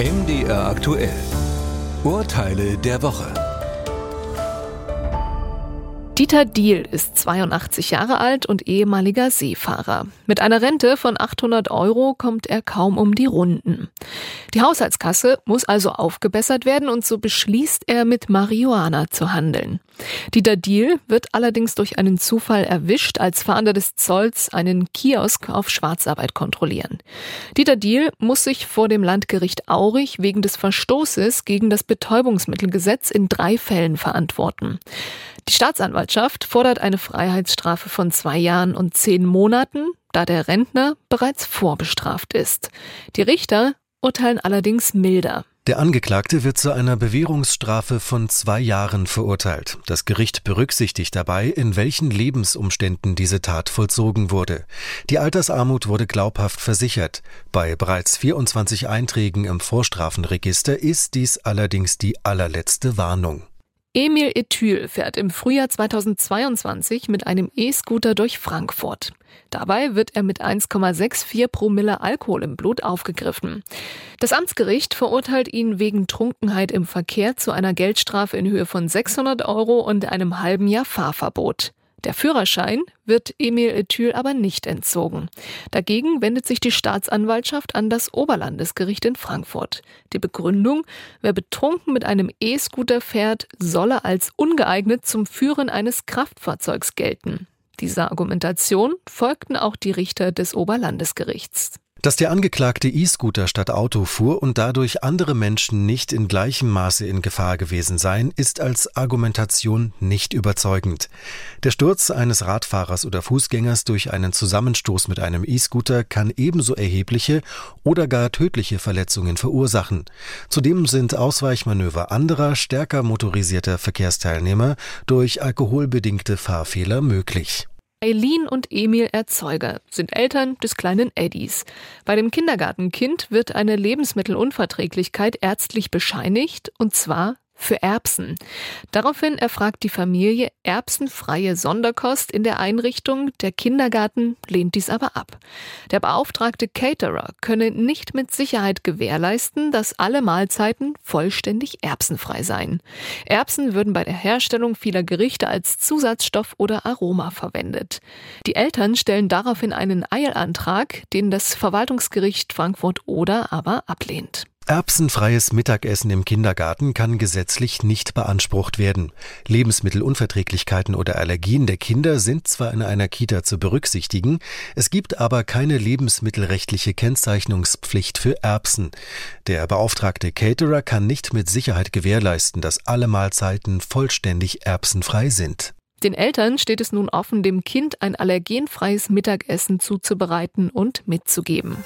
MDR aktuell. Urteile der Woche. Dieter Diehl ist 82 Jahre alt und ehemaliger Seefahrer. Mit einer Rente von 800 Euro kommt er kaum um die Runden. Die Haushaltskasse muss also aufgebessert werden und so beschließt er, mit Marihuana zu handeln. Dieter Diehl wird allerdings durch einen Zufall erwischt, als Fahnder des Zolls einen Kiosk auf Schwarzarbeit kontrollieren. Dieter Diehl muss sich vor dem Landgericht Aurich wegen des Verstoßes gegen das Betäubungsmittelgesetz in drei Fällen verantworten. Die Staatsanwaltschaft fordert eine Freiheitsstrafe von zwei Jahren und zehn Monaten, da der Rentner bereits vorbestraft ist. Die Richter urteilen allerdings milder. Der Angeklagte wird zu einer Bewährungsstrafe von zwei Jahren verurteilt. Das Gericht berücksichtigt dabei, in welchen Lebensumständen diese Tat vollzogen wurde. Die Altersarmut wurde glaubhaft versichert. Bei bereits 24 Einträgen im Vorstrafenregister ist dies allerdings die allerletzte Warnung. Emil Ethyl fährt im Frühjahr 2022 mit einem E-Scooter durch Frankfurt. Dabei wird er mit 1,64 Promille Alkohol im Blut aufgegriffen. Das Amtsgericht verurteilt ihn wegen Trunkenheit im Verkehr zu einer Geldstrafe in Höhe von 600 Euro und einem halben Jahr Fahrverbot. Der Führerschein wird Emil Ethyl aber nicht entzogen. Dagegen wendet sich die Staatsanwaltschaft an das Oberlandesgericht in Frankfurt. Die Begründung, wer betrunken mit einem E-Scooter fährt, solle als ungeeignet zum Führen eines Kraftfahrzeugs gelten. Dieser Argumentation folgten auch die Richter des Oberlandesgerichts. Dass der Angeklagte E-Scooter statt Auto fuhr und dadurch andere Menschen nicht in gleichem Maße in Gefahr gewesen seien, ist als Argumentation nicht überzeugend. Der Sturz eines Radfahrers oder Fußgängers durch einen Zusammenstoß mit einem E-Scooter kann ebenso erhebliche oder gar tödliche Verletzungen verursachen. Zudem sind Ausweichmanöver anderer, stärker motorisierter Verkehrsteilnehmer durch alkoholbedingte Fahrfehler möglich. Eileen und Emil Erzeuger sind Eltern des kleinen Eddies. Bei dem Kindergartenkind wird eine Lebensmittelunverträglichkeit ärztlich bescheinigt, und zwar für Erbsen. Daraufhin erfragt die Familie erbsenfreie Sonderkost in der Einrichtung. Der Kindergarten lehnt dies aber ab. Der beauftragte Caterer könne nicht mit Sicherheit gewährleisten, dass alle Mahlzeiten vollständig erbsenfrei seien. Erbsen würden bei der Herstellung vieler Gerichte als Zusatzstoff oder Aroma verwendet. Die Eltern stellen daraufhin einen Eilantrag, den das Verwaltungsgericht Frankfurt Oder aber ablehnt. Erbsenfreies Mittagessen im Kindergarten kann gesetzlich nicht beansprucht werden. Lebensmittelunverträglichkeiten oder Allergien der Kinder sind zwar in einer Kita zu berücksichtigen, es gibt aber keine lebensmittelrechtliche Kennzeichnungspflicht für Erbsen. Der beauftragte Caterer kann nicht mit Sicherheit gewährleisten, dass alle Mahlzeiten vollständig erbsenfrei sind. Den Eltern steht es nun offen, dem Kind ein allergenfreies Mittagessen zuzubereiten und mitzugeben.